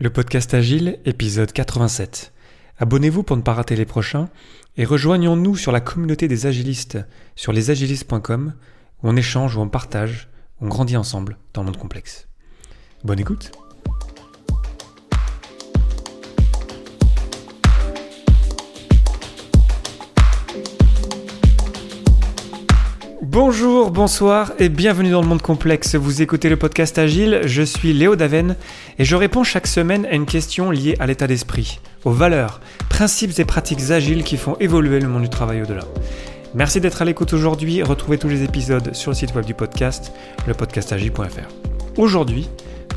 Le podcast Agile, épisode 87. Abonnez-vous pour ne pas rater les prochains et rejoignons-nous sur la communauté des agilistes sur lesagilistes.com où on échange, où on partage, où on grandit ensemble dans le monde complexe. Bonne écoute Bonjour, bonsoir et bienvenue dans le monde complexe. Vous écoutez le podcast Agile, je suis Léo Daven et je réponds chaque semaine à une question liée à l'état d'esprit, aux valeurs, principes et pratiques agiles qui font évoluer le monde du travail au-delà. Merci d'être à l'écoute aujourd'hui. Retrouvez tous les épisodes sur le site web du podcast, lepodcastagile.fr. Aujourd'hui,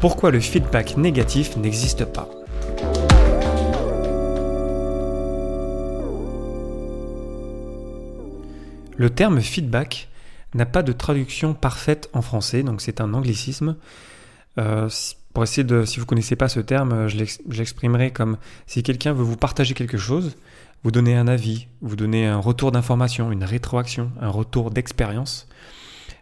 pourquoi le feedback négatif n'existe pas? Le terme feedback n'a pas de traduction parfaite en français, donc c'est un anglicisme. Euh, pour essayer de, si vous connaissez pas ce terme, je l'exprimerai comme si quelqu'un veut vous partager quelque chose, vous donner un avis, vous donner un retour d'information, une rétroaction, un retour d'expérience.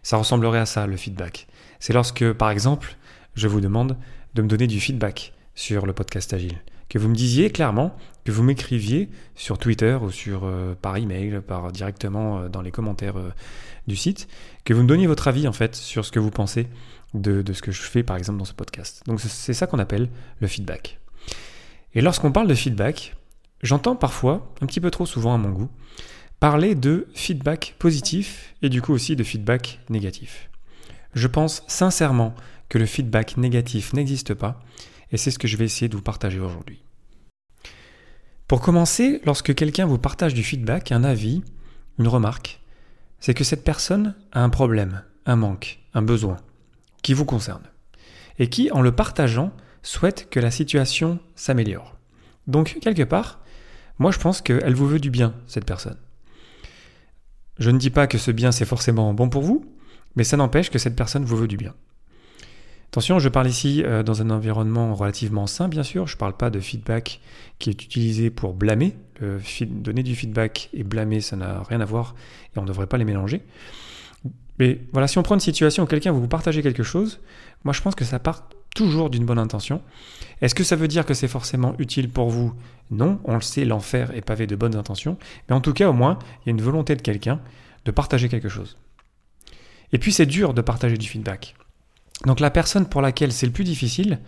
Ça ressemblerait à ça, le feedback. C'est lorsque, par exemple, je vous demande de me donner du feedback sur le podcast Agile. Que vous me disiez clairement, que vous m'écriviez sur Twitter ou sur, euh, par email, par, directement euh, dans les commentaires du site, que vous me donniez votre avis en fait sur ce que vous pensez de, ce que je fais par exemple dans ce podcast. Donc c'est ça qu'on appelle le feedback. Et lorsqu'on parle de feedback, j'entends parfois, un petit peu trop souvent à mon goût, parler de feedback positif et du coup aussi de feedback négatif. Je pense sincèrement que le feedback négatif n'existe pas et c'est ce que je vais essayer de vous partager aujourd'hui. Pour commencer, lorsque quelqu'un vous partage du feedback, un avis, une remarque, c'est que cette personne a un problème, un manque, un besoin qui vous concerne et qui, en le partageant, souhaite que la situation s'améliore. Donc, quelque part, moi je pense qu'elle vous veut du bien, cette personne. Je ne dis pas que ce bien c'est forcément bon pour vous, mais ça n'empêche que cette personne vous veut du bien. Attention, je parle ici euh, dans un environnement relativement sain, bien sûr. Je ne parle pas de feedback qui est utilisé pour blâmer. donner du feedback et blâmer, ça n'a rien à voir et on ne devrait pas les mélanger. Mais voilà, si on prend une situation où quelqu'un vous partagez quelque chose, moi je pense que ça part toujours d'une bonne intention. Est-ce que ça veut dire que c'est forcément utile pour vous? Non, on le sait, l'enfer est pavé de bonnes intentions. Mais en tout cas, au moins, il y a une volonté de quelqu'un de partager quelque chose. Et puis c'est dur de partager du feedback. Donc la personne pour laquelle c'est le plus difficile,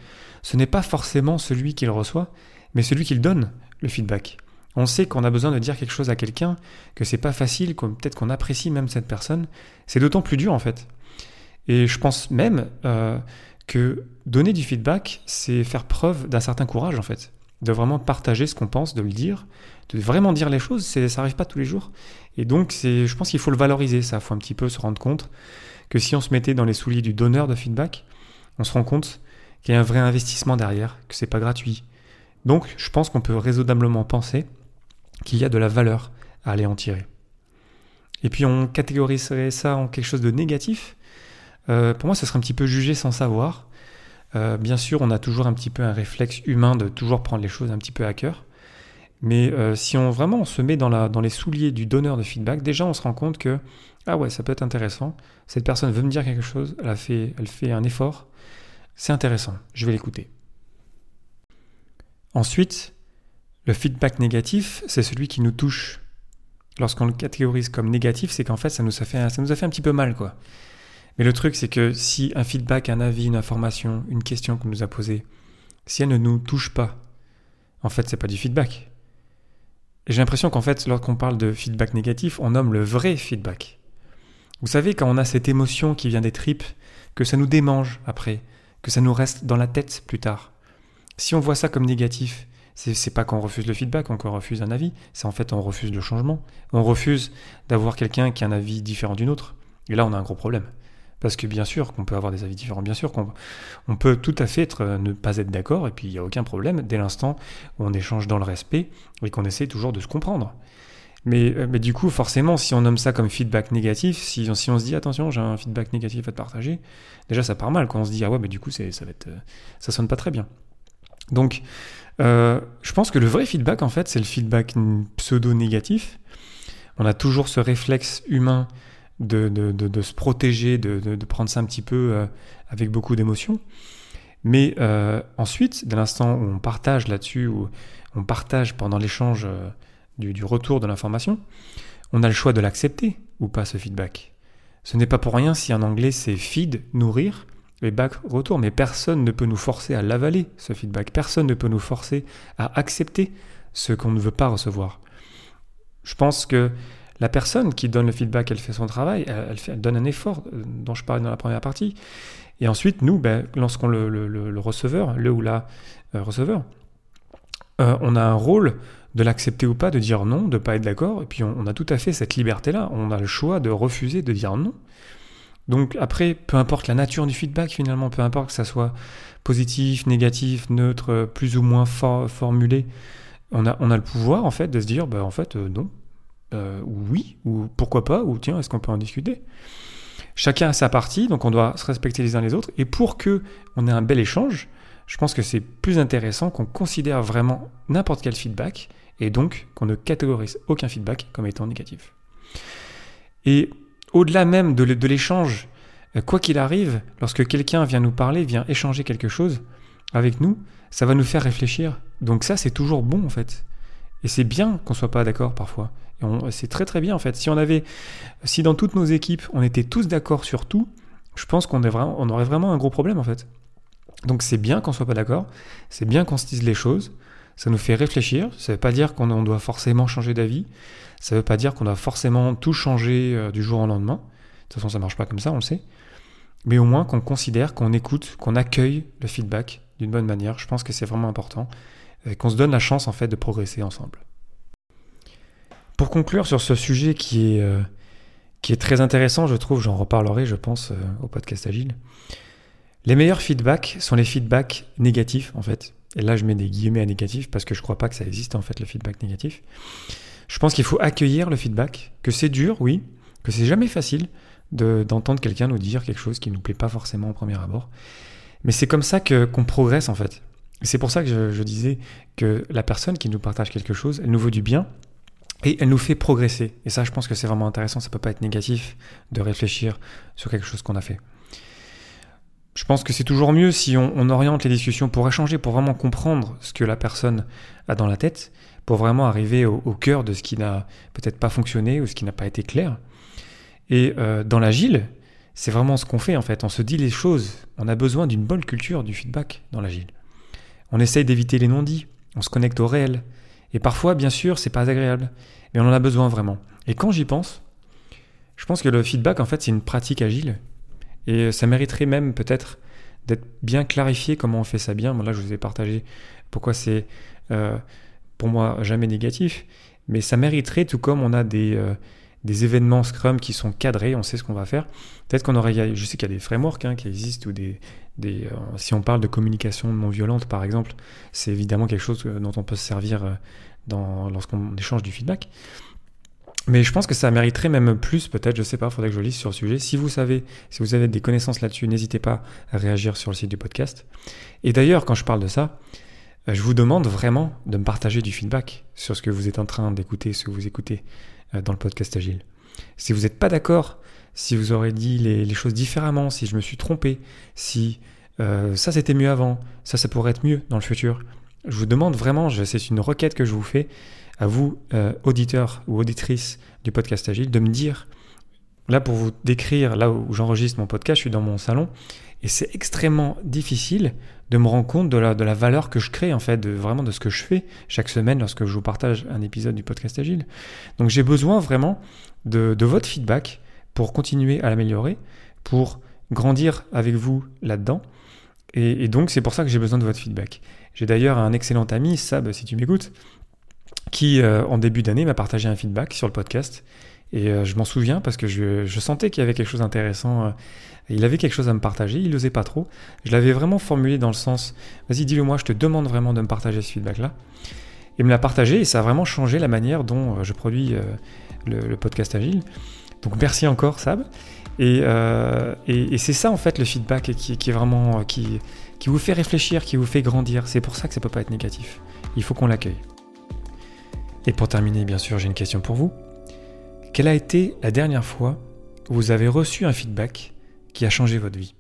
ce n'est pas forcément celui qui le reçoit, mais celui qui le donne, le feedback. On sait qu'on a besoin de dire quelque chose à quelqu'un, que c'est pas facile, peut-être qu'on apprécie même cette personne. C'est d'autant plus dur en fait. Et je pense même euh, que donner du feedback, c'est faire preuve d'un certain courage en fait. De vraiment partager ce qu'on pense, de le dire, de vraiment dire les choses, ça n'arrive pas tous les jours. Et donc, je pense qu'il faut le valoriser, ça. Il faut un petit peu se rendre compte que si on se mettait dans les souliers du donneur de feedback, on se rend compte qu'il y a un vrai investissement derrière, que c'est pas gratuit. Donc, je pense qu'on peut raisonnablement penser qu'il y a de la valeur à aller en tirer. Et puis, on catégoriserait ça en quelque chose de négatif. Euh, pour moi, ça serait un petit peu jugé sans savoir. Euh, bien sûr, on a toujours un petit peu un réflexe humain de toujours prendre les choses un petit peu à cœur. Mais euh, si on vraiment on se met dans, la, dans les souliers du donneur de feedback, déjà on se rend compte que ah ouais, ça peut être intéressant. Cette personne veut me dire quelque chose, elle, a fait, elle fait un effort. C'est intéressant, je vais l'écouter. Ensuite, le feedback négatif, c'est celui qui nous touche. Lorsqu'on le catégorise comme négatif, c'est qu'en fait ça nous, a fait, ça nous a fait un petit peu mal quoi. Mais le truc, c'est que si un feedback, un avis, une information, une question qu'on nous a posée, si elle ne nous touche pas, en fait, c'est pas du feedback j'ai l'impression qu'en fait, lorsqu'on parle de feedback négatif, on nomme le vrai feedback. Vous savez, quand on a cette émotion qui vient des tripes, que ça nous démange après, que ça nous reste dans la tête plus tard. Si on voit ça comme négatif, c'est pas qu'on refuse le feedback, qu'on refuse un avis, c'est en fait on refuse le changement. On refuse d'avoir quelqu'un qui a un avis différent d'une autre. Et là, on a un gros problème. Parce que bien sûr qu'on peut avoir des avis différents, bien sûr qu'on on peut tout à fait être, euh, ne pas être d'accord, et puis il n'y a aucun problème dès l'instant où on échange dans le respect et qu'on essaie toujours de se comprendre. Mais, euh, mais, du coup, forcément, si on nomme ça comme feedback négatif, si, si on se dit attention, j'ai un feedback négatif à te partager, déjà ça part mal quand on se dit ah ouais, mais du coup, ça va être, euh, ça sonne pas très bien. Donc, je pense que le vrai feedback, en fait, c'est le feedback pseudo-négatif. On a toujours ce réflexe humain de, de, se protéger, de, prendre ça un petit peu euh, avec beaucoup d'émotion. Mais euh, ensuite, dès l'instant où on partage là-dessus, où on partage pendant l'échange euh, du, du, retour de l'information, on a le choix de l'accepter ou pas ce feedback. Ce n'est pas pour rien si en anglais c'est feed, nourrir, et back, retour. Mais personne ne peut nous forcer à l'avaler, ce feedback. Personne ne peut nous forcer à accepter ce qu'on ne veut pas recevoir. Je pense que la personne qui donne le feedback, elle fait son travail, elle, donne un effort euh, dont je parlais dans la première partie. Et ensuite, nous, ben, lorsqu'on le, le, receveur, le ou la euh, receveur, euh, on a un rôle de l'accepter ou pas, de dire non, de pas être d'accord. Et puis on, a tout à fait cette liberté-là. On a le choix de refuser, de dire non. Donc après, peu importe la nature du feedback finalement, peu importe que ça soit positif, négatif, neutre, plus ou moins for formulé, on a, on a le pouvoir en fait de se dire, bah, en fait, non, euh, oui, ou pourquoi pas, ou tiens, est-ce qu'on peut en discuter? Chacun a sa partie, donc on doit se respecter les uns les autres. Et pour que on ait un bel échange, je pense que c'est plus intéressant qu'on considère vraiment n'importe quel feedback et donc qu'on ne catégorise aucun feedback comme étant négatif. Et au-delà même de l'échange, euh, quoi qu'il arrive, lorsque quelqu'un vient nous parler, vient échanger quelque chose avec nous, ça va nous faire réfléchir. Donc ça, c'est toujours bon en fait. Et c'est bien qu'on soit pas d'accord parfois. C'est très très bien en fait. Si on avait, si dans toutes nos équipes, on était tous d'accord sur tout, je pense qu'on on aurait vraiment un gros problème en fait. Donc c'est bien qu'on soit pas d'accord, c'est bien qu'on se dise les choses, ça nous fait réfléchir, ça veut pas dire qu'on doit forcément changer d'avis, ça veut pas dire qu'on doit forcément tout changer euh, du jour au lendemain. De toute façon, ça marche pas comme ça, on le sait. Mais au moins qu'on considère, qu'on écoute, qu'on accueille le feedback d'une bonne manière. Je pense que c'est vraiment important qu'on se donne la chance en fait de progresser ensemble. Pour conclure sur ce sujet qui est, euh, très intéressant, je trouve, j'en reparlerai, je pense, euh, au podcast Agile. Les meilleurs feedbacks sont les feedbacks négatifs, en fait. Et là, je mets des guillemets à négatif parce que je crois pas que ça existe, en fait, le feedback négatif. Je pense qu'il faut accueillir le feedback, que c'est dur, oui, que c'est jamais facile d'entendre quelqu'un nous dire quelque chose qui ne nous plaît pas forcément au premier abord. Mais c'est comme ça que qu'on progresse, en fait. C'est pour ça que je, disais que la personne qui nous partage quelque chose, elle nous veut du bien, et elle nous fait progresser. Et ça, je pense que c'est vraiment intéressant. Ça peut pas être négatif de réfléchir sur quelque chose qu'on a fait. Je pense que c'est toujours mieux si on, oriente les discussions pour échanger, pour vraiment comprendre ce que la personne a dans la tête, pour vraiment arriver au, au cœur de ce qui n'a peut-être pas fonctionné ou ce qui n'a pas été clair. Et euh, dans l'agile, c'est vraiment ce qu'on fait en fait. On se dit les choses. On a besoin d'une bonne culture du feedback dans l'agile. On essaye d'éviter les non-dits. On se connecte au réel. Et parfois, bien sûr, c'est pas agréable, mais on en a besoin vraiment. Et quand j'y pense, je pense que le feedback, en fait, c'est une pratique agile. Et ça mériterait même peut-être d'être bien clarifié comment on fait ça bien. Bon, là, je vous ai partagé pourquoi c'est, euh, pour moi, jamais négatif. Mais ça mériterait, tout comme on a des, euh, des événements Scrum qui sont cadrés, on sait ce qu'on va faire. Peut-être qu'on aurait, je sais qu'il y a des frameworks hein, qui existent ou des, des euh, si on parle de communication non violente par exemple, c'est évidemment quelque chose dont on peut se servir dans, lorsqu'on échange du feedback. Mais je pense que ça mériterait même plus, peut-être, je sais pas, faudrait que je lise sur le sujet. Si vous savez, si vous avez des connaissances là-dessus, n'hésitez pas à réagir sur le site du podcast. Et d'ailleurs, quand je parle de ça, euh, je vous demande vraiment de me partager du feedback sur ce que vous êtes en train d'écouter, ce que vous écoutez euh, dans le podcast Agile. Si vous n'êtes pas d'accord, si vous aurez dit les, les, choses différemment, si je me suis trompé, si euh, ça c'était mieux avant, ça ça pourrait être mieux dans le futur, je vous demande vraiment, c'est une requête que je vous fais à vous, euh, auditeurs ou auditrices du podcast Agile, de me dire, là pour vous décrire, là où j'enregistre mon podcast, je suis dans mon salon, et c'est extrêmement difficile de me rendre compte de la, de la valeur que je crée, en fait, de, vraiment de ce que je fais chaque semaine lorsque je vous partage un épisode du podcast Agile. Donc j'ai besoin vraiment de, de votre feedback pour continuer à l'améliorer, pour grandir avec vous là-dedans. Et, donc c'est pour ça que j'ai besoin de votre feedback. J'ai d'ailleurs un excellent ami, Sab, si tu m'écoutes, qui, euh, en début d'année, m'a partagé un feedback sur le podcast. Et euh, je m'en souviens parce que je, sentais qu'il y avait quelque chose d'intéressant. Euh, il avait quelque chose à me partager, il n'osait pas trop. Je l'avais vraiment formulé dans le sens, vas-y, dis-le moi, je te demande vraiment de me partager ce feedback-là. Il me l'a partagé et ça a vraiment changé la manière dont euh, je produis le, podcast Agile. Donc merci encore, Sab. Et, et, et c'est ça, en fait, le feedback qui, est vraiment... Qui, vous fait réfléchir, qui vous fait grandir. C'est pour ça que ça peut pas être négatif. Il faut qu'on l'accueille. Et pour terminer, bien sûr, j'ai une question pour vous. Quelle a été la dernière fois où vous avez reçu un feedback qui a changé votre vie?